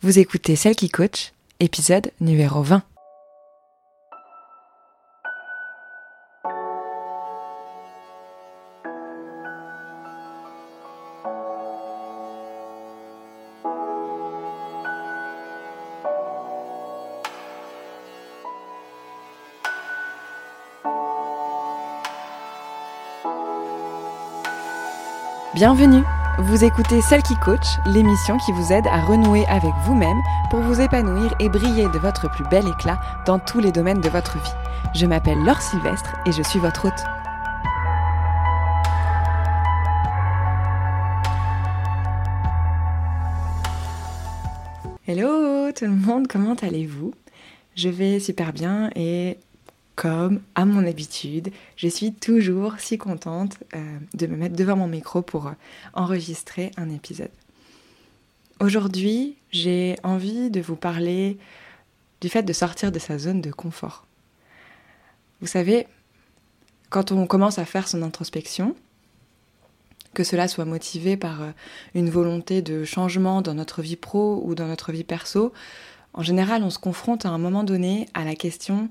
Vous écoutez Celle qui coach, épisode numéro 20. Bienvenue Vous écoutez Celle qui coach, l'émission qui vous aide à renouer avec vous-même pour vous épanouir et briller de votre plus bel éclat dans tous les domaines de votre vie. Je m'appelle Laure Sylvestre et je suis votre hôte. Hello tout le monde, comment allez-vous? Je vais super bien et comme à mon habitude, je suis toujours si contente euh, de me mettre devant mon micro pour euh, enregistrer un épisode. Aujourd'hui, j'ai envie de vous parler du fait de sortir de sa zone de confort. Vous savez, quand on commence à faire son introspection, que cela soit motivé par euh, une volonté de changement dans notre vie pro ou dans notre vie perso, en général, on se confronte à un moment donné à la question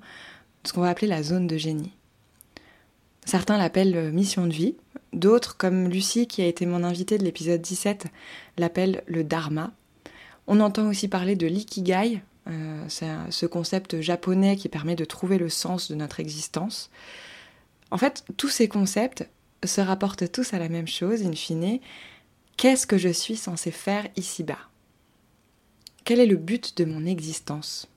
ce qu'on va appeler la zone de génie. Certains l'appellent euh, mission de vie, d'autres, comme Lucie qui a été mon invitée de l'épisode 17, l'appellent le dharma. On entend aussi parler de l'ikigai, euh, c'est ce concept japonais qui permet de trouver le sens de notre existence. En fait, tous ces concepts se rapportent tous à la même chose, in fine. Qu'est-ce que je suis censé faire ici-bas? Quel est le but de mon existence?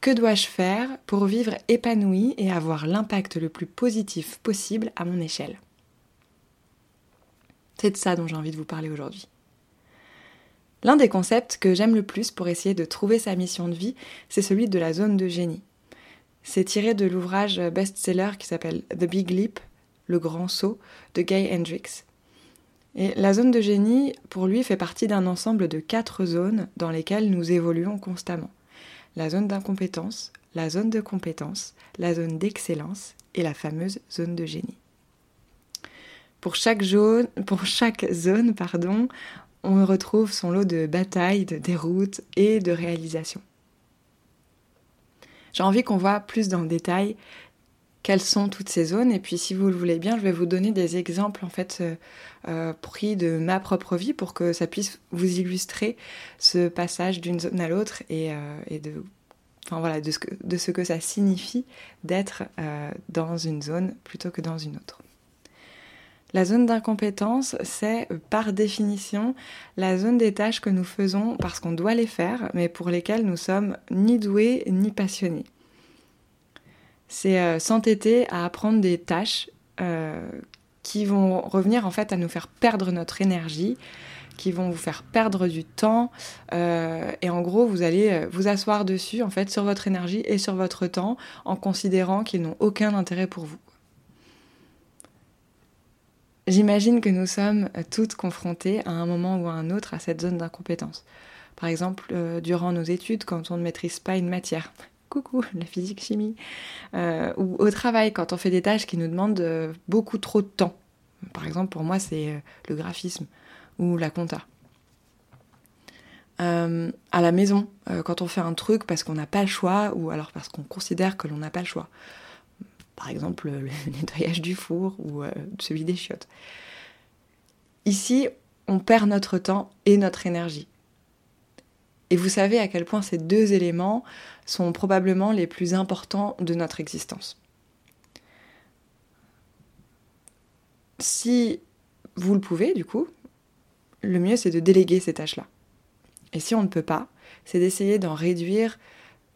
Que dois-je faire pour vivre épanoui et avoir l'impact le plus positif possible à mon échelle? C'est de ça dont j'ai envie de vous parler aujourd'hui. L'un des concepts que j'aime le plus pour essayer de trouver sa mission de vie, c'est celui de la zone de génie. C'est tiré de l'ouvrage best-seller qui s'appelle The Big Leap, le grand saut, de Gay Hendricks. Et la zone de génie, pour lui, fait partie d'un ensemble de quatre zones dans lesquelles nous évoluons constamment la zone d'incompétence, la zone de compétence, la zone d'excellence et la fameuse zone de génie. Pour chaque, zone, pardon, on retrouve son lot de batailles, de déroutes et de réalisations. J'ai envie qu'on voit plus dans le détail quelles sont toutes ces zones et puis si vous le voulez bien, je vais vous donner des exemples en fait euh, euh, pris de ma propre vie pour que ça puisse vous illustrer ce passage d'une zone à l'autre et, euh, de, ce que, ça signifie d'être dans une zone plutôt que dans une autre. La zone d'incompétence, c'est par définition la zone des tâches que nous faisons parce qu'on doit les faire, mais pour lesquelles nous sommes ni doués ni passionnés. C'est s'entêter à apprendre des tâches qui vont revenir en fait à nous faire perdre notre énergie, qui vont vous faire perdre du temps. Euh, et en gros, vous allez euh, vous asseoir dessus, en fait, sur votre énergie et sur votre temps, en considérant qu'ils n'ont aucun intérêt pour vous. J'imagine que nous sommes toutes confrontées à un moment ou à un autre à cette zone d'incompétence. Par exemple, euh, durant nos études, quand on ne maîtrise pas une matière, coucou, la physique chimie, euh, ou au travail quand on fait des tâches qui nous demandent euh, beaucoup trop de temps. Par exemple, pour moi, c'est euh, le graphisme ou la compta. à la maison, quand on fait un truc parce qu'on n'a pas le choix ou alors parce qu'on considère que l'on n'a pas le choix. Par exemple, le nettoyage du four ou celui des chiottes. Ici, on perd notre temps et notre énergie. Et vous savez à quel point ces deux éléments sont probablement les plus importants de notre existence. Si vous le pouvez, du coup, le mieux c'est de déléguer ces tâches-là. Et si on ne peut pas, c'est d'essayer d'en réduire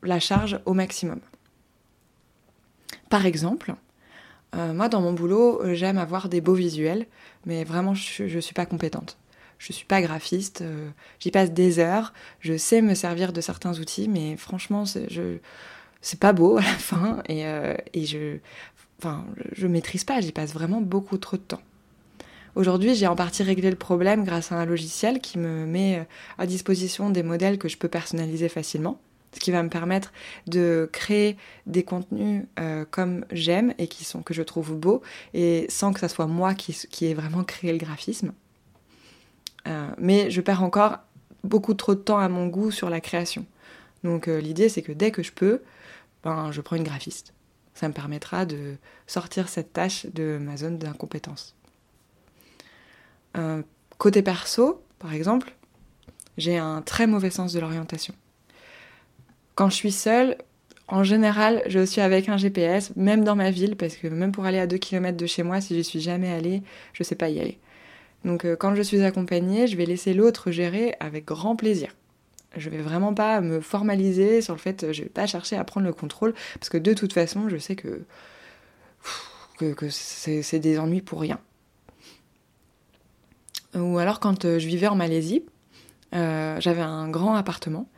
la charge au maximum. Par exemple, euh, moi dans mon boulot, j'aime avoir des beaux visuels, mais vraiment je ne suis pas compétente je suis pas graphiste, euh, j'y passe des heures, je sais me servir de certains outils, mais franchement, c'est pas beau à la fin et, euh, et je enfin je maîtrise pas, j'y passe vraiment beaucoup trop de temps. Aujourd'hui, j'ai en partie réglé le problème grâce à un logiciel qui me met euh, à disposition des modèles que je peux personnaliser facilement, ce qui va me permettre de créer des contenus comme j'aime et qui sont que je trouve beaux et sans que ça soit moi qui, qui ai vraiment créé le graphisme. Euh, mais je perds encore beaucoup trop de temps à mon goût sur la création. Donc l'idée c'est que dès que je peux, ben, je prends une graphiste. Ça me permettra de sortir cette tâche de ma zone d'incompétence. côté perso, par exemple, j'ai un très mauvais sens de l'orientation. Quand je suis seule, en général, je suis avec un GPS, même dans ma ville, parce que même pour aller à 2 km de chez moi, si je suis jamais allée, je sais pas y aller. Donc euh, quand je suis accompagnée, je vais laisser l'autre gérer avec grand plaisir. Je vais vraiment pas me formaliser sur le fait, je vais pas chercher à prendre le contrôle, parce que de toute façon, je sais que, c'est des ennuis pour rien. Ou alors quand euh, je vivais en Malaisie, euh, j'avais un grand appartement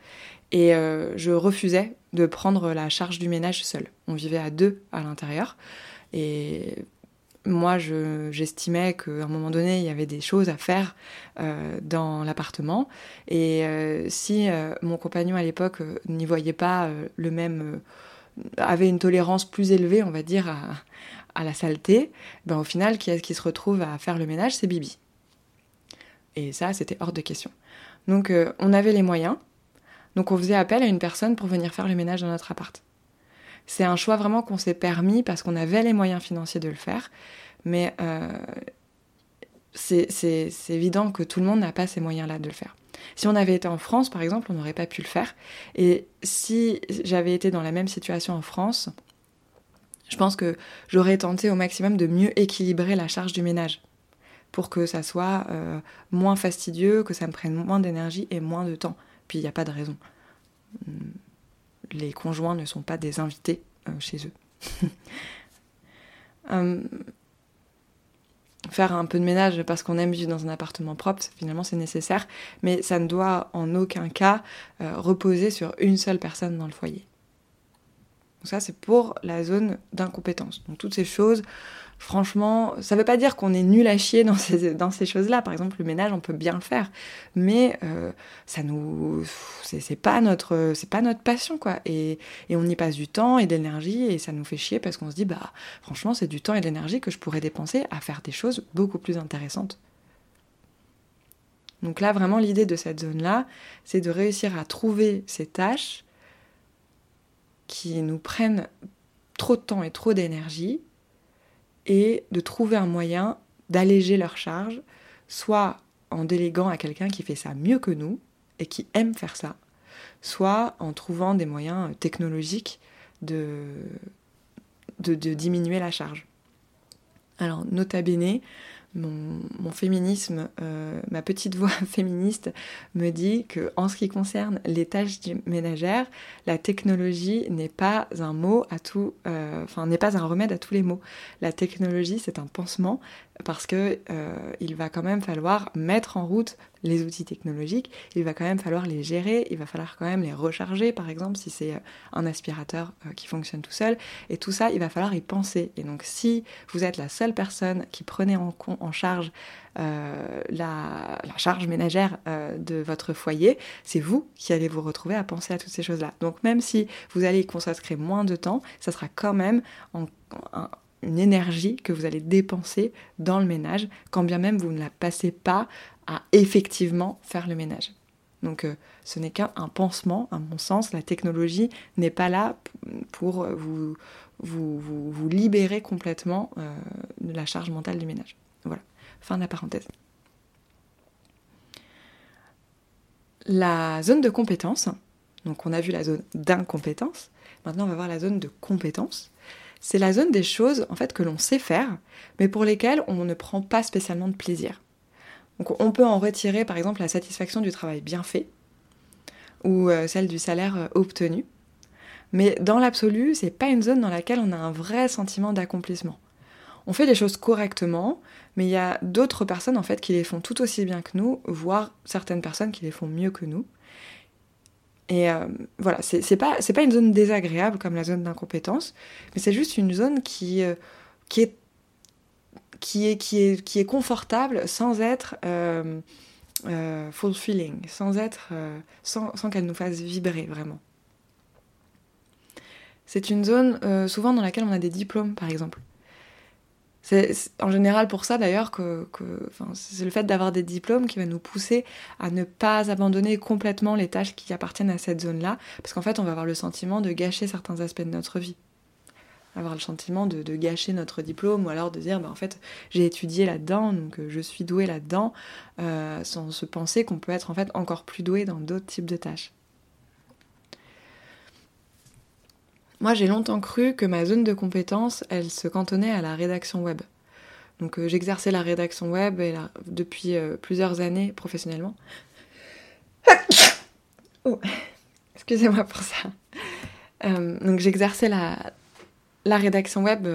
et je refusais de prendre la charge du ménage seul. On vivait à deux à l'intérieur et moi, j'estimais qu'à un moment donné, il y avait des choses à faire euh, dans l'appartement. Et euh, si euh, mon compagnon à l'époque n'y voyait pas le même, avait une tolérance plus élevée, on va dire, à, la saleté, ben au final, qui est-ce qui se retrouve à faire le ménage? C'est Bibi. Et ça, c'était hors de question. Donc, on avait les moyens. Donc, on faisait appel à une personne pour venir faire le ménage dans notre appart. C'est un choix vraiment qu'on s'est permis parce qu'on avait les moyens financiers de le faire. Mais euh, c'est évident que tout le monde n'a pas ces moyens-là de le faire. Si on avait été en France, par exemple, on n'aurait pas pu le faire. Et si j'avais été dans la même situation en France, je pense que j'aurais tenté au maximum de mieux équilibrer la charge du ménage pour que ça soit euh, moins fastidieux, que ça me prenne moins d'énergie et moins de temps. Puis il n'y a pas de raison les conjoints ne sont pas des invités euh, chez eux. Euh, faire un peu de ménage parce qu'on aime vivre dans un appartement propre, finalement c'est nécessaire, mais ça ne doit en aucun cas euh, reposer sur une seule personne dans le foyer. Donc ça c'est pour la zone d'incompétence. Donc toutes ces choses franchement, ça ne veut pas dire qu'on est nul à chier dans ces, choses-là. Par exemple, le ménage, on peut bien le faire, mais euh, ça nous, c'est pas notre, passion, quoi. Et, et, on y passe du temps et de l'énergie, et ça nous fait chier parce qu'on se dit, bah, franchement, c'est du temps et de l'énergie que je pourrais dépenser à faire des choses beaucoup plus intéressantes. Donc là, vraiment, l'idée de cette zone-là, c'est de réussir à trouver ces tâches qui nous prennent trop de temps et trop d'énergie et de trouver un moyen d'alléger leur charge, soit en déléguant à quelqu'un qui fait ça mieux que nous et qui aime faire ça, soit en trouvant des moyens technologiques de, de, diminuer la charge. Alors, nota bene, mon, féminisme, euh, ma petite voix féministe me dit que en ce qui concerne les tâches ménagères, la technologie n'est pas un mot à tout, euh, n'est pas un remède à tous les maux. La technologie, c'est un pansement parce que euh, il va quand même falloir mettre en route les outils technologiques, il va quand même falloir les gérer, il va falloir quand même les recharger, par exemple, si c'est euh, un aspirateur euh, qui fonctionne tout seul. Et tout ça, il va falloir y penser. Et donc, si vous êtes la seule personne qui prenait en, en charge la, charge ménagère de votre foyer, c'est vous qui allez vous retrouver à penser à toutes ces choses-là. Donc, même si vous allez y consacrer moins de temps, ça sera quand même une énergie que vous allez dépenser dans le ménage, quand bien même vous ne la passez pas à effectivement faire le ménage. Donc euh, ce n'est qu'un pansement, à mon sens, la technologie n'est pas là pour vous, vous, vous, libérer complètement euh, de la charge mentale du ménage. Voilà, fin de la parenthèse. La zone de compétence, donc on a vu la zone d'incompétence, maintenant on va voir la zone de compétence. C'est la zone des choses en fait que l'on sait faire, mais pour lesquelles on ne prend pas spécialement de plaisir. On peut en retirer par exemple la satisfaction du travail bien fait ou euh, celle du salaire euh, obtenu. Mais dans l'absolu, c'est pas une zone dans laquelle on a un vrai sentiment d'accomplissement. On fait des choses correctement, mais il y a d'autres personnes en fait qui les font tout aussi bien que nous, voire certaines personnes qui les font mieux que nous. Et euh, voilà, c'est pas, pas une zone désagréable comme la zone d'incompétence, mais c'est juste une zone qui, qui est qui est, qui est, qui est confortable sans être euh, euh, fulfilling, sans, être, euh, sans, sans qu'elle nous fasse vibrer vraiment. C'est une zone souvent dans laquelle on a des diplômes, par exemple. C'est en général pour ça d'ailleurs que, c'est le fait d'avoir des diplômes qui va nous pousser à ne pas abandonner complètement les tâches qui appartiennent à cette zone-là, parce qu'en fait on va avoir le sentiment de gâcher certains aspects de notre vie. Avoir le sentiment de, gâcher notre diplôme ou alors de dire bah, en fait j'ai étudié là-dedans donc euh, je suis doué là-dedans euh, sans se penser qu'on peut être en fait encore plus doué dans d'autres types de tâches. Moi, j'ai longtemps cru que ma zone de compétence, elle se cantonnait à la rédaction web. Donc euh, j'exerçais la rédaction web depuis euh, plusieurs années professionnellement. oh, excusez-moi pour ça. Euh, donc j'exerçais la, la, rédaction web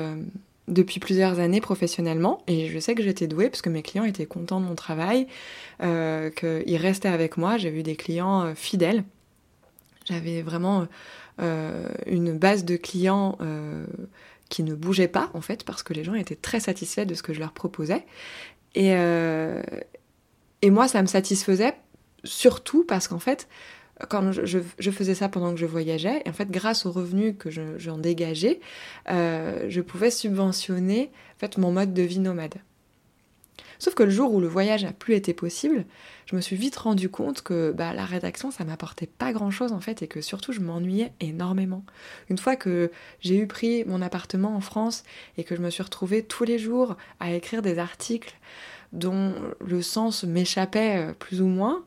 depuis plusieurs années professionnellement et je sais que j'étais douée parce que mes clients étaient contents de mon travail, qu'ils restaient avec moi. J'ai vu des clients fidèles. J'avais vraiment une base de clients euh, qui ne bougeait pas en fait parce que les gens étaient très satisfaits de ce que je leur proposais. Et, euh, et moi, ça me satisfaisait surtout parce qu'en fait, quand je, faisais ça pendant que je voyageais, et en fait, grâce aux revenus que j'en dégageais, je pouvais subventionner en fait, mon mode de vie nomade. Sauf que le jour où le voyage n'a plus été possible, je me suis vite rendu compte que bah, la rédaction, ça m'apportait pas grand chose en fait, et que surtout je m'ennuyais énormément. Une fois que j'ai eu pris mon appartement en France et que je me suis retrouvée tous les jours à écrire des articles dont le sens m'échappait euh, plus ou moins,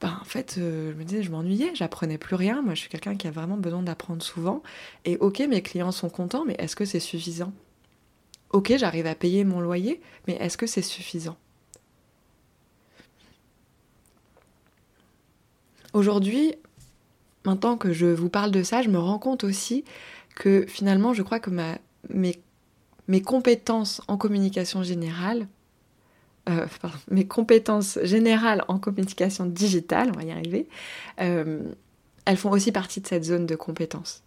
bah, en fait, euh, je me disais, je m'ennuyais, j'apprenais plus rien. Moi, je suis quelqu'un qui a vraiment besoin d'apprendre souvent. Et ok, mes clients sont contents, mais est-ce que c'est suffisant? Ok, j'arrive à payer mon loyer, mais est-ce que c'est suffisant? Aujourd'hui, maintenant que je vous parle de ça, je me rends compte aussi que finalement, je crois que mes compétences en communication générale, euh, pardon, mes compétences générales en communication digitale, on va y arriver, euh, elles font aussi partie de cette zone de compétences.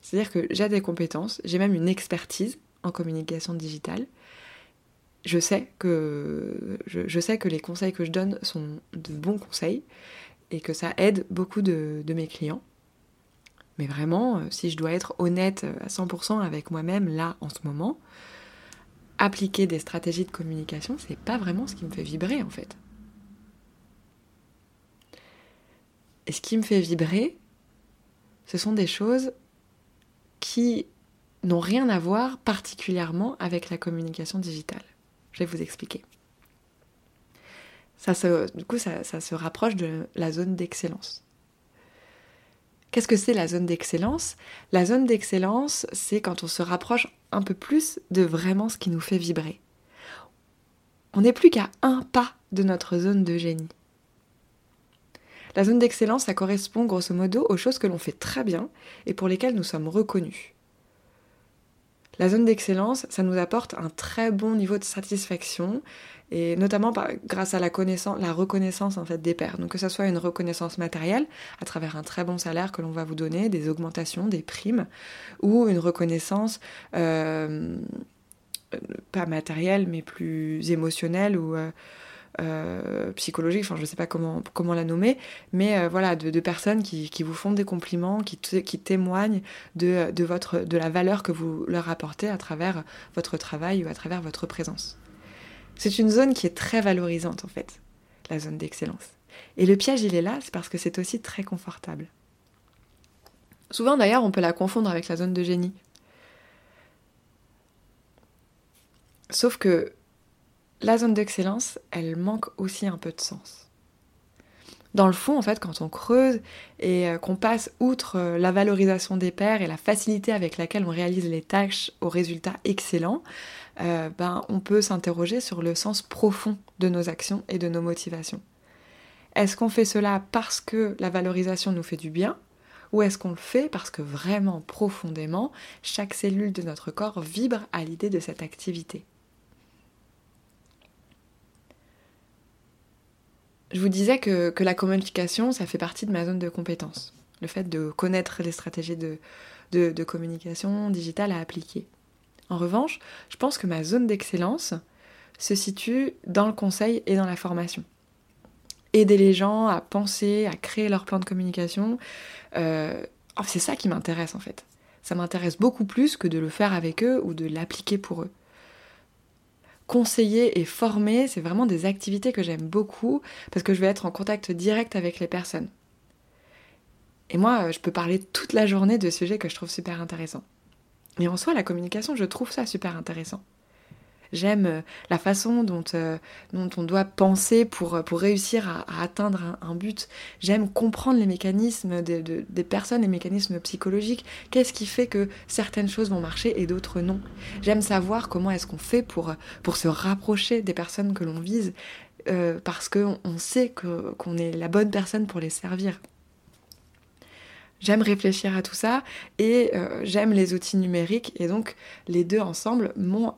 C'est-à-dire que j'ai des compétences, j'ai même une expertise en communication digitale. Je sais, que, les conseils que je donne sont de bons conseils et que ça aide beaucoup de, mes clients. Mais vraiment, euh, si je dois être honnête à 100% avec moi-même là en ce moment, appliquer des stratégies de communication, c'est pas vraiment ce qui me fait vibrer en fait. Et ce qui me fait vibrer, ce sont des choses qui n'ont rien à voir particulièrement avec la communication digitale. Je vais vous expliquer. Ça se, du coup, ça, ça se rapproche de la zone d'excellence. Qu'est-ce que c'est la zone d'excellence? La zone d'excellence, c'est quand on se rapproche un peu plus de vraiment ce qui nous fait vibrer. On n'est plus qu'à un pas de notre zone de génie. La zone d'excellence, ça correspond grosso modo aux choses que l'on fait très bien et pour lesquelles nous sommes reconnus. La zone d'excellence, ça nous apporte un très bon niveau de satisfaction et notamment grâce à la, connaissance, la reconnaissance en fait des pairs. Donc que ce soit une reconnaissance matérielle à travers un très bon salaire que l'on va vous donner, des augmentations, des primes, ou une reconnaissance euh, pas matérielle mais plus émotionnelle ou euh, euh, psychologique, enfin je ne sais pas comment, comment la nommer, mais euh, voilà, de, personnes qui, vous font des compliments, qui, qui témoignent de, de, votre, de la valeur que vous leur apportez à travers votre travail ou à travers votre présence. C'est une zone qui est très valorisante en fait, la zone d'excellence. Et le piège, il est là, c'est parce que c'est aussi très confortable. Souvent d'ailleurs, on peut la confondre avec la zone de génie. Sauf que la zone d'excellence, elle manque aussi un peu de sens. Dans le fond, en fait, quand on creuse et euh, qu'on passe outre euh, la valorisation des pairs et la facilité avec laquelle on réalise les tâches aux résultats excellents, euh, ben, on peut s'interroger sur le sens profond de nos actions et de nos motivations. Est-ce qu'on fait cela parce que la valorisation nous fait du bien ou est-ce qu'on le fait parce que vraiment profondément, chaque cellule de notre corps vibre à l'idée de cette activité? Je vous disais que, la communication, ça fait partie de ma zone de compétence. Le fait de connaître les stratégies de, communication digitale à appliquer. En revanche, je pense que ma zone d'excellence se situe dans le conseil et dans la formation. Aider les gens à penser, à créer leur plan de communication, euh, c'est ça qui m'intéresse en fait. Ça m'intéresse beaucoup plus que de le faire avec eux ou de l'appliquer pour eux. Conseiller et former, c'est vraiment des activités que j'aime beaucoup parce que je vais être en contact direct avec les personnes. Et moi, je peux parler toute la journée de sujets que je trouve super intéressants. Mais en soi, la communication, je trouve ça super intéressant. J'aime euh, la façon dont, euh, dont, on doit penser pour, euh, pour réussir à, atteindre un, but. J'aime comprendre les mécanismes des personnes, les mécanismes psychologiques. Qu'est-ce qui fait que certaines choses vont marcher et d'autres non? J'aime savoir comment est-ce qu'on fait pour, pour se rapprocher des personnes que l'on vise parce qu'on on sait qu'on est la bonne personne pour les servir. J'aime réfléchir à tout ça et euh, j'aime les outils numériques et donc les deux ensemble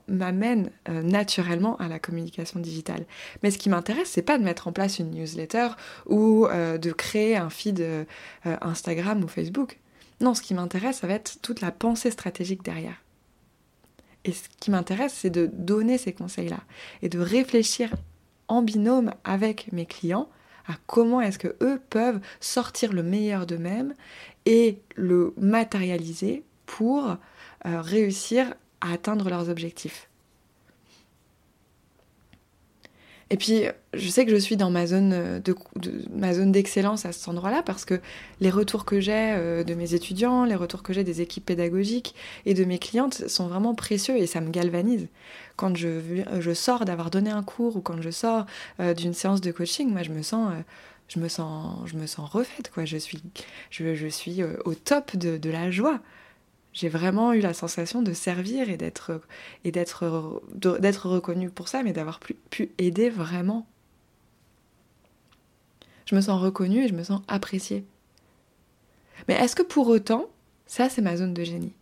m'amènent euh, naturellement à la communication digitale. Mais ce qui m'intéresse, c'est pas de mettre en place une newsletter ou euh, de créer un feed Instagram ou Facebook. Non, ce qui m'intéresse, ça va être toute la pensée stratégique derrière. Et ce qui m'intéresse, c'est de donner ces conseils-là et de réfléchir en binôme avec mes clients à comment est-ce que eux peuvent sortir le meilleur d'eux-mêmes et le matérialiser pour euh, réussir à atteindre leurs objectifs. Et puis, je sais que je suis dans ma zone zone d'excellence à cet endroit-là parce que les retours que j'ai euh, de mes étudiants, les retours que j'ai des équipes pédagogiques et de mes clientes sont vraiment précieux et ça me galvanise. Quand je, sors d'avoir donné un cours ou quand je sors euh, d'une séance de coaching, moi je me sens je me sens, je me sens refaite, quoi. Je suis, je, suis euh, au top de, la joie. J'ai vraiment eu la sensation de servir et d'être et d'être d'être reconnue pour ça, mais d'avoir pu aider vraiment. Je me sens reconnue et je me sens appréciée. Mais est-ce que pour autant, ça c'est ma zone de génie?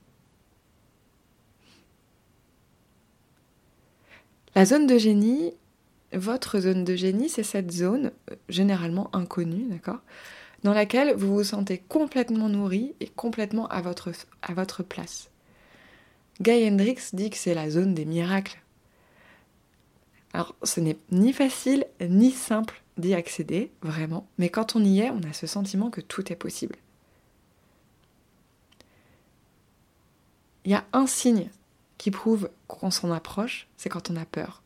La zone de génie, votre zone de génie, c'est cette zone, euh, généralement inconnue, d'accord Dans laquelle vous vous sentez complètement nourri et complètement à votre, à votre place. Guy Hendrix dit que c'est la zone des miracles. Alors, ce n'est ni facile ni simple d'y accéder, vraiment, mais quand on y est, on a ce sentiment que tout est possible. Il y a un signe qui prouve qu'on s'en approche, c'est quand on a peur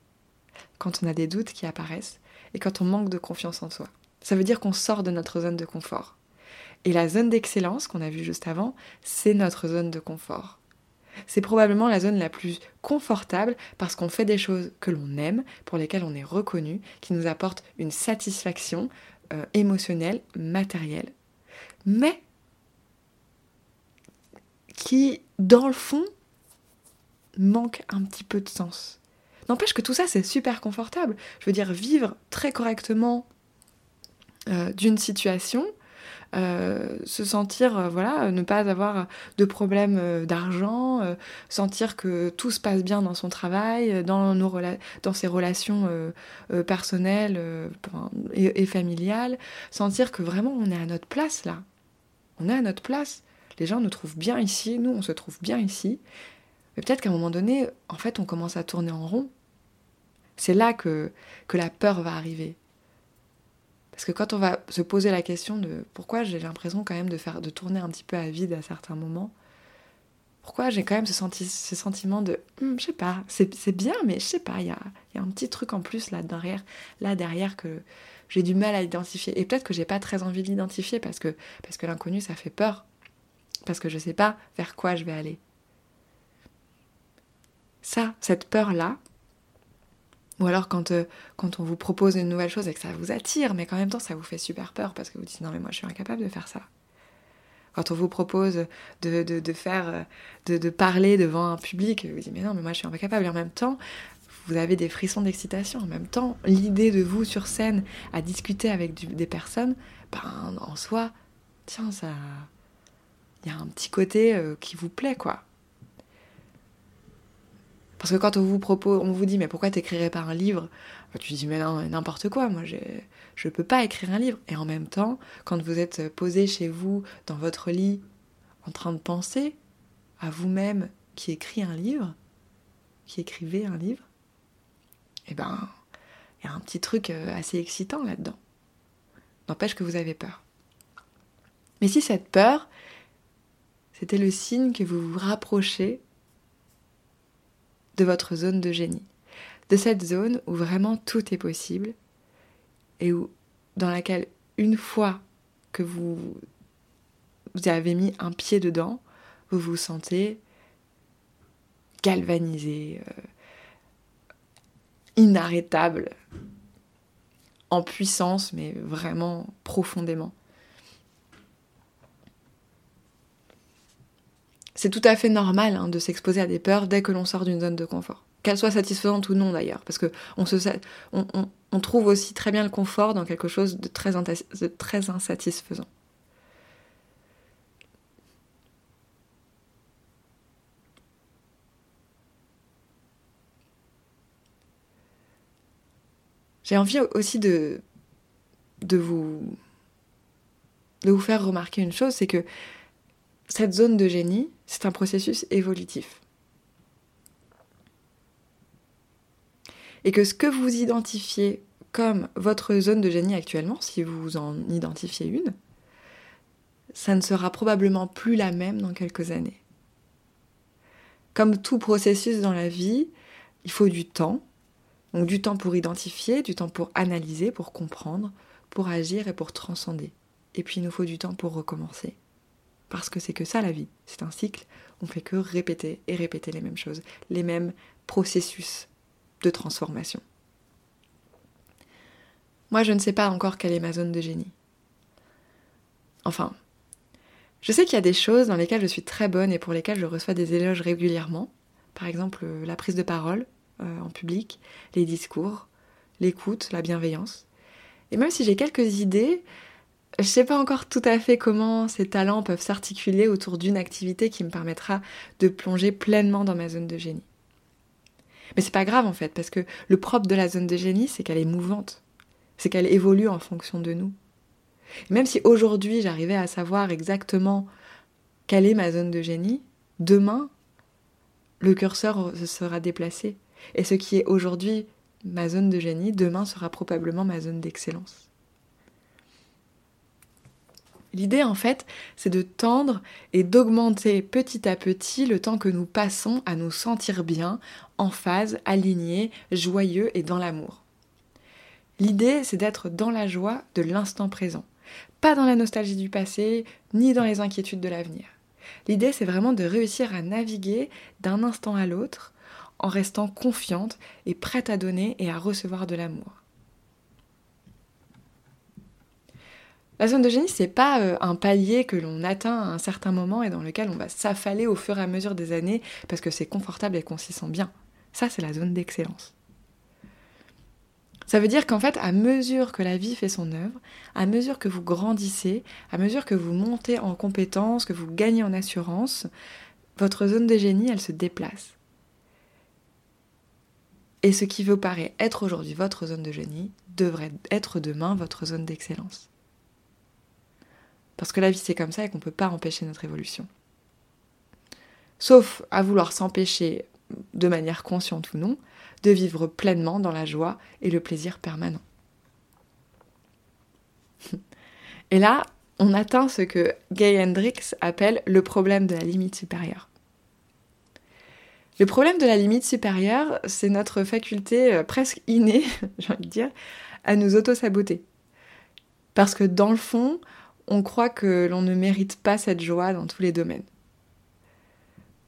quand on a des doutes qui apparaissent et quand on manque de confiance en soi. Ça veut dire qu'on sort de notre zone de confort. Et la zone d'excellence qu'on a vue juste avant, c'est notre zone de confort. C'est probablement la zone la plus confortable parce qu'on fait des choses que l'on aime, pour lesquelles on est reconnu, qui nous apportent une satisfaction euh, émotionnelle, matérielle, mais qui, dans le fond, manque un petit peu de sens. N'empêche que tout ça, c'est super confortable. Je veux dire, vivre très correctement euh, d'une situation, euh, se sentir, euh, voilà, ne pas avoir de problème d'argent, sentir que tout se passe bien dans son travail, dans, ses relations personnelles et, et, familiales, sentir que vraiment on est à notre place là. On est à notre place. Les gens nous trouvent bien ici, nous on se trouve bien ici, mais peut-être qu'à un moment donné, en fait, on commence à tourner en rond. C'est là que, que la peur va arriver. Parce que quand on va se poser la question de pourquoi j'ai l'impression quand même de, faire, de tourner un petit peu à vide à certains moments, pourquoi j'ai quand même ce, ce sentiment de hum, je sais pas, c'est bien, mais je sais pas, il y a, y a, un petit truc en plus là derrière, là derrière que j'ai du mal à identifier. Et peut-être que j'ai pas très envie d'identifier parce que, parce que l'inconnu ça fait peur. Parce que je sais pas vers quoi je vais aller. Ça, cette peur-là, ou alors quand, euh, quand on vous propose une nouvelle chose et que ça vous attire, mais qu'en même temps ça vous fait super peur parce que vous dites non mais moi je suis incapable de faire ça. Quand on vous propose de, de, faire, euh, de, de, parler devant un public, vous dites mais non mais moi je suis incapable. Et en même temps, vous avez des frissons d'excitation. En même temps, l'idée de vous sur scène à discuter avec des personnes, ben en soi, tiens ça, il y a un petit côté euh, qui vous plaît quoi. Parce que quand on vous propose, on vous dit mais pourquoi t'écrirais pas un livre? Bah, Tu dis mais non, n'importe quoi, moi je peux pas écrire un livre. Et en même temps, quand vous êtes posé chez vous, dans votre lit, en train de penser à vous-même qui écrit un livre, qui écrivait un livre, eh ben, il y a un petit truc euh, assez excitant là-dedans. N'empêche que vous avez peur. Mais si cette peur, c'était le signe que vous vous rapprochez de votre zone de génie, de cette zone où vraiment tout est possible et où, dans laquelle, une fois que vous, vous avez mis un pied dedans, vous vous sentez galvanisé, euh, inarrêtable, en puissance, mais vraiment profondément. C'est tout à fait normal hein, de s'exposer à des peurs dès que l'on sort d'une zone de confort. Qu'elle soit satisfaisante ou non d'ailleurs, parce que on, se, on, trouve aussi très bien le confort dans quelque chose de très, de très insatisfaisant. J'ai envie aussi de, de, vous, de vous faire remarquer une chose, c'est que cette zone de génie, c'est un processus évolutif. Et que ce que vous identifiez comme votre zone de génie actuellement, si vous en identifiez une, ça ne sera probablement plus la même dans quelques années. Comme tout processus dans la vie, il faut du temps, donc du temps pour identifier, du temps pour analyser, pour comprendre, pour agir et pour transcender. Et puis il nous faut du temps pour recommencer. Parce que c'est que ça la vie, c'est un cycle, on fait que répéter et répéter les mêmes choses, les mêmes processus de transformation. Moi je ne sais pas encore quelle est ma zone de génie. Enfin, je sais qu'il y a des choses dans lesquelles je suis très bonne et pour lesquelles je reçois des éloges régulièrement. Par exemple, la prise de parole, euh, en public, les discours, l'écoute, la bienveillance. Et même si j'ai quelques idées, je ne sais pas encore tout à fait comment ces talents peuvent s'articuler autour d'une activité qui me permettra de plonger pleinement dans ma zone de génie. Mais c'est pas grave en fait, parce que le propre de la zone de génie, c'est qu'elle est mouvante, c'est qu'elle évolue en fonction de nous. Même si aujourd'hui j'arrivais à savoir exactement quelle est ma zone de génie, demain, le curseur sera déplacé et ce qui est aujourd'hui ma zone de génie, demain sera probablement ma zone d'excellence. L'idée, en fait, c'est de tendre et d'augmenter petit à petit le temps que nous passons à nous sentir bien, en phase, alignés, joyeux et dans l'amour. L'idée, c'est d'être dans la joie de l'instant présent, pas dans la nostalgie du passé, ni dans les inquiétudes de l'avenir. L'idée, c'est vraiment de réussir à naviguer d'un instant à l'autre en restant confiante et prête à donner et à recevoir de l'amour. La zone de génie, c'est pas euh, un palier que l'on atteint à un certain moment et dans lequel on va s'affaler au fur et à mesure des années parce que c'est confortable et qu'on s'y sent bien. Ça, c'est la zone d'excellence. Ça veut dire qu'en fait, à mesure que la vie fait son œuvre, à mesure que vous grandissez, à mesure que vous montez en compétences, que vous gagnez en assurance, votre zone de génie, elle se déplace. Et ce qui vous paraît être aujourd'hui votre zone de génie devrait être demain votre zone d'excellence. Parce que la vie c'est comme ça et qu'on ne peut pas empêcher notre évolution. Sauf à vouloir s'empêcher, de manière consciente ou non, de vivre pleinement dans la joie et le plaisir permanent. Et là, on atteint ce que Gay Hendricks appelle le problème de la limite supérieure. Le problème de la limite supérieure, c'est notre faculté euh, presque innée, j'ai envie de dire, à nous auto-saboter. Parce que dans le fond, on croit que l'on ne mérite pas cette joie dans tous les domaines.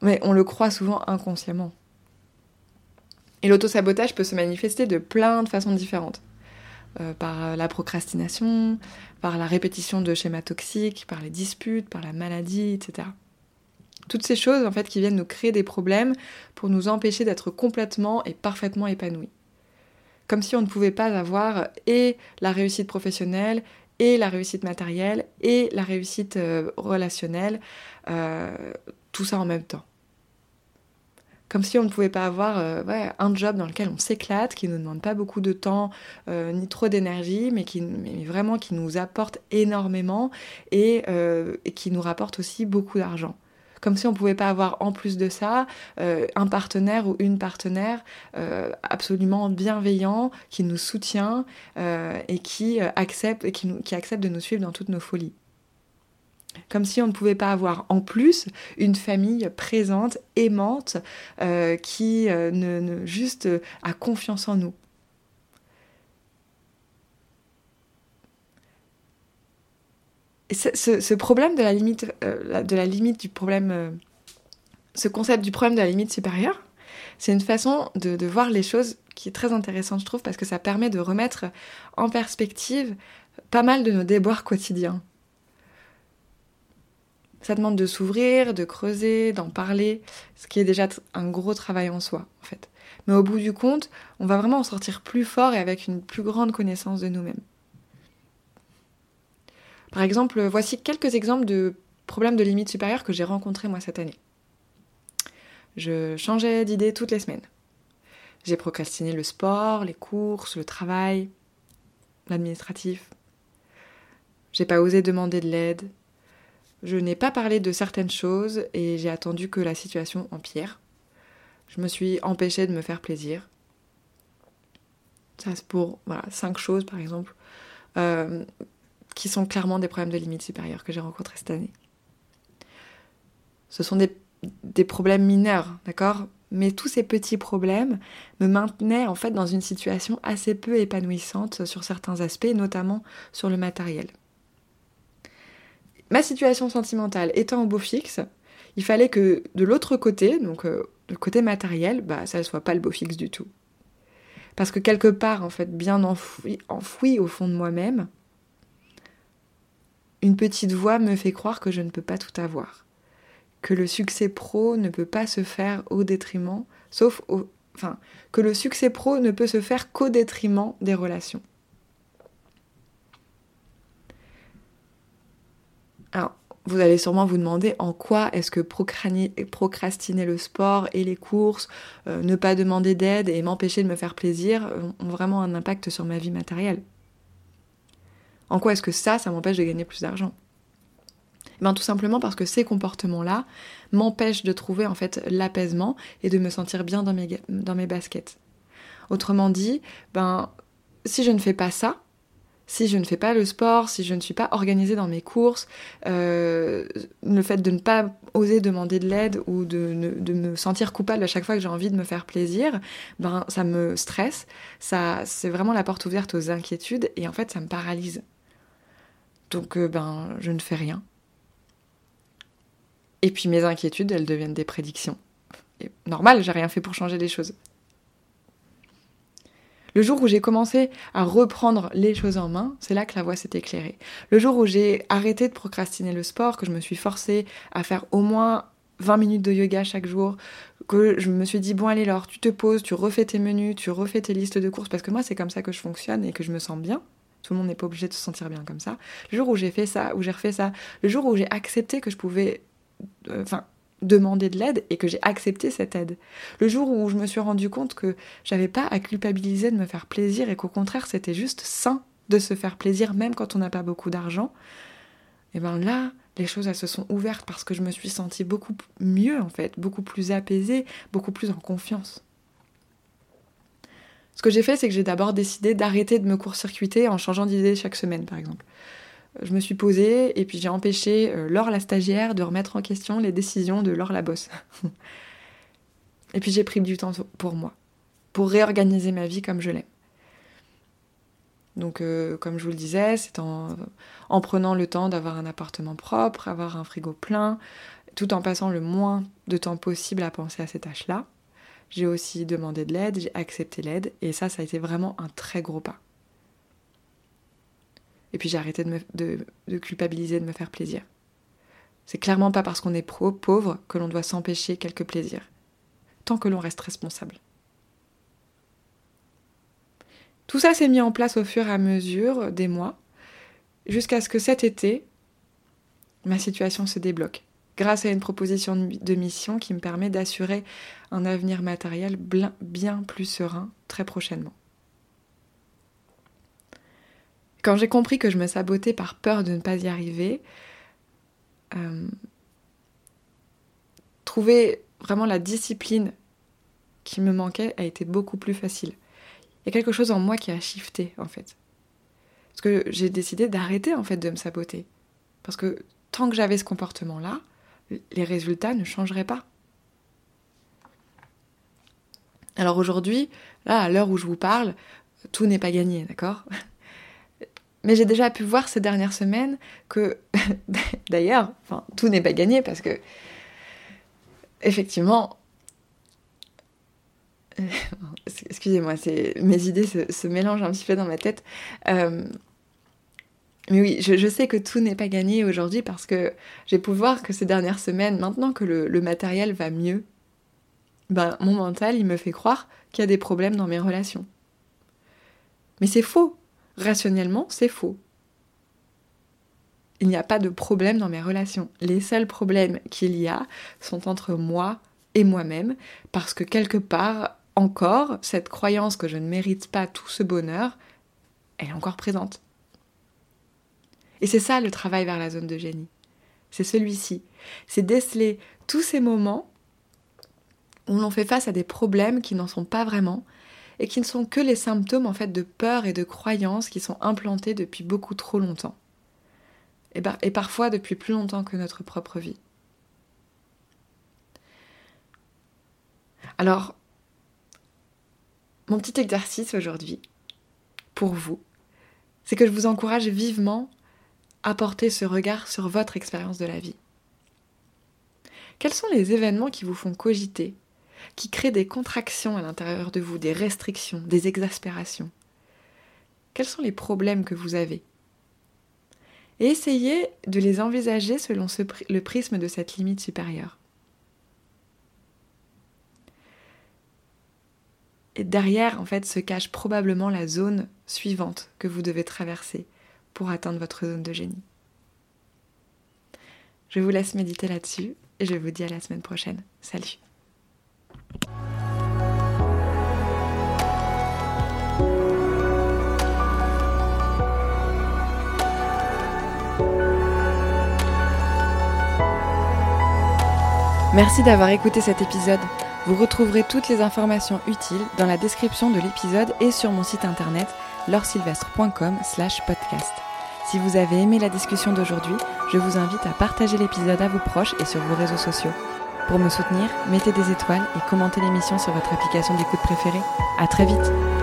Mais on le croit souvent inconsciemment. Et l'auto-sabotage peut se manifester de plein de façons différentes. Euh, par la procrastination, par la répétition de schémas toxiques, par les disputes, par la maladie, etc. Toutes ces choses en fait qui viennent nous créer des problèmes pour nous empêcher d'être complètement et parfaitement épanouis. Comme si on ne pouvait pas avoir et la réussite professionnelle et la réussite matérielle et la réussite euh, relationnelle, euh, tout ça en même temps. Comme si on ne pouvait pas avoir euh, un job dans lequel on s'éclate, qui ne demande pas beaucoup de temps ni trop d'énergie, mais qui mais vraiment qui nous apporte énormément et qui nous rapporte aussi beaucoup d'argent comme si on ne pouvait pas avoir en plus de ça euh, un partenaire ou une partenaire euh, absolument bienveillant, qui nous soutient euh, et qui accepte, de nous suivre dans toutes nos folies. Comme si on ne pouvait pas avoir en plus une famille présente, aimante, qui ne, juste a confiance en nous. Ce, problème de la limite, de la limite du problème, ce concept du problème de la limite supérieure, c'est une façon de, voir les choses qui est très intéressante, je trouve, parce que ça permet de remettre en perspective pas mal de nos déboires quotidiens. Ça demande de s'ouvrir, de creuser, d'en parler, ce qui est déjà un gros travail en soi, en fait. Mais au bout du compte, on va vraiment en sortir plus fort et avec une plus grande connaissance de nous-mêmes. Par exemple, voici quelques exemples de problèmes de limite supérieure que j'ai rencontrés moi cette année. Je changeais d'idée toutes les semaines. J'ai procrastiné le sport, les courses, le travail, l'administratif. J'ai pas osé demander de l'aide. Je n'ai pas parlé de certaines choses et j'ai attendu que la situation empire. Je me suis empêchée de me faire plaisir. Ça, c'est pour cinq choses, par exemple, euh, qui sont clairement des problèmes de limite supérieure que j'ai rencontrés cette année. Ce sont des problèmes mineurs, d'accord? Mais tous ces petits problèmes me maintenaient en fait dans une situation assez peu épanouissante sur certains aspects, notamment sur le matériel. Ma situation sentimentale étant au beau fixe, il fallait que de l'autre côté, donc euh, le côté matériel, bah ça ne soit pas le beau fixe du tout. Parce que quelque part, en fait, bien enfoui, enfoui au fond de moi-même, une petite voix me fait croire que je ne peux pas tout avoir que le succès pro ne peut pas se faire au détriment, sauf au, enfin, que le succès pro ne peut se faire qu'au détriment des relations. Alors, vous allez sûrement vous demander en quoi est-ce que procrastiner le sport et les courses, euh, ne pas demander d'aide et m'empêcher de me faire plaisir ont vraiment un impact sur ma vie matérielle. En quoi est-ce que ça, ça m'empêche de gagner plus d'argent? Ben, tout simplement parce que ces comportements-là m'empêchent de trouver en fait l'apaisement et de me sentir bien dans mes, dans mes baskets. Autrement dit, ben, si je ne fais pas ça, si je ne fais pas le sport, si je ne suis pas organisée dans mes courses, euh, le fait de ne pas oser demander de l'aide ou de, de, me sentir coupable à chaque fois que j'ai envie de me faire plaisir, ben ça me stresse, ça c'est vraiment la porte ouverte aux inquiétudes et en fait ça me paralyse. Donc euh, ben je ne fais rien. Et puis mes inquiétudes, elles deviennent des prédictions. Et normal, j'ai rien fait pour changer les choses. Le jour où j'ai commencé à reprendre les choses en main, c'est là que la voie s'est éclairée. Le jour où j'ai arrêté de procrastiner le sport, que je me suis forcée à faire au moins 20 minutes de yoga chaque jour, que je me suis dit, bon allez alors, tu te poses, tu refais tes menus, tu refais tes listes de courses, parce que moi c'est comme ça que je fonctionne et que je me sens bien. Tout le monde n'est pas obligé de se sentir bien comme ça. Le jour où j'ai fait ça, où j'ai refait ça, le jour où j'ai accepté que je pouvais euh, enfin, demander de l'aide et que j'ai accepté cette aide. Le jour où je me suis rendu compte que j'avais pas à culpabiliser de me faire plaisir et qu'au contraire c'était juste sain de se faire plaisir même quand on n'a pas beaucoup d'argent, et ben là, les choses se sont ouvertes parce que je me suis sentie beaucoup mieux en fait, beaucoup plus apaisée, beaucoup plus en confiance. Ce que j'ai fait, c'est que j'ai d'abord décidé d'arrêter de me court-circuiter en changeant d'idée chaque semaine, par exemple je me suis posée et puis j'ai empêché euh, Laure la stagiaire de remettre en question les décisions de Laure la bosse. et puis j'ai pris du temps pour moi, pour réorganiser ma vie comme je l'aime. Donc euh, comme je vous le disais, c'est en, en, prenant le temps d'avoir un appartement propre, avoir un frigo plein, tout en passant le moins de temps possible à penser à ces tâches-là. J'ai aussi demandé de l'aide, j'ai accepté l'aide et ça, ça a été vraiment un très gros pas. Et puis j'ai arrêté de, de, culpabiliser, de me faire plaisir. C'est clairement pas parce qu'on est pro pauvre que l'on doit s'empêcher quelques plaisirs, tant que l'on reste responsable. Tout ça s'est mis en place au fur et à mesure des mois, jusqu'à ce que cet été, ma situation se débloque, grâce à une proposition de mission qui me permet d'assurer un avenir matériel bien plus serein très prochainement. Quand j'ai compris que je me sabotais par peur de ne pas y arriver, euh, trouver vraiment la discipline qui me manquait a été beaucoup plus facile. Il y a quelque chose en moi qui a shifté en fait. Parce que j'ai décidé d'arrêter en fait de me saboter. Parce que tant que j'avais ce comportement-là, les résultats ne changeraient pas. Alors aujourd'hui, là, à l'heure où je vous parle, tout n'est pas gagné, d'accord? Mais j'ai déjà pu voir ces dernières semaines que, d'ailleurs, tout n'est pas gagné parce que, effectivement, excusez-moi, mes idées se, mélangent un petit peu dans ma tête. Euh, mais oui, je, sais que tout n'est pas gagné aujourd'hui parce que j'ai pu voir que ces dernières semaines, maintenant que le matériel va mieux, ben, mon mental, il me fait croire qu'il y a des problèmes dans mes relations. Mais c'est faux. Rationnellement, c'est faux. Il n'y a pas de problème dans mes relations. Les seuls problèmes qu'il y a sont entre moi et moi-même, parce que quelque part, encore, cette croyance que je ne mérite pas tout ce bonheur, elle est encore présente. Et c'est ça le travail vers la zone de génie. C'est celui-ci. C'est déceler tous ces moments où l'on fait face à des problèmes qui n'en sont pas vraiment et qui ne sont que les symptômes en fait de peur et de croyances qui sont implantés depuis beaucoup trop longtemps. Et, et parfois depuis plus longtemps que notre propre vie. Alors, mon petit exercice aujourd'hui, pour vous, c'est que je vous encourage vivement à porter ce regard sur votre expérience de la vie. Quels sont les événements qui vous font cogiter qui créent des contractions à l'intérieur de vous, des restrictions, des exaspérations? Quels sont les problèmes que vous avez? Et essayez de les envisager selon le prisme de cette limite supérieure. Et derrière, en fait, se cache probablement la zone suivante que vous devez traverser pour atteindre votre zone de génie. Je vous laisse méditer là-dessus et je vous dis à la semaine prochaine. Salut Merci d'avoir écouté cet épisode. Vous retrouverez toutes les informations utiles dans la description de l'épisode et sur mon site internet lorsilvestre.com slash podcast. Si vous avez aimé la discussion d'aujourd'hui, je vous invite à partager l'épisode à vos proches et sur vos réseaux sociaux. Pour me soutenir, mettez des étoiles et commentez l'émission sur votre application d'écoute préférée. À très vite!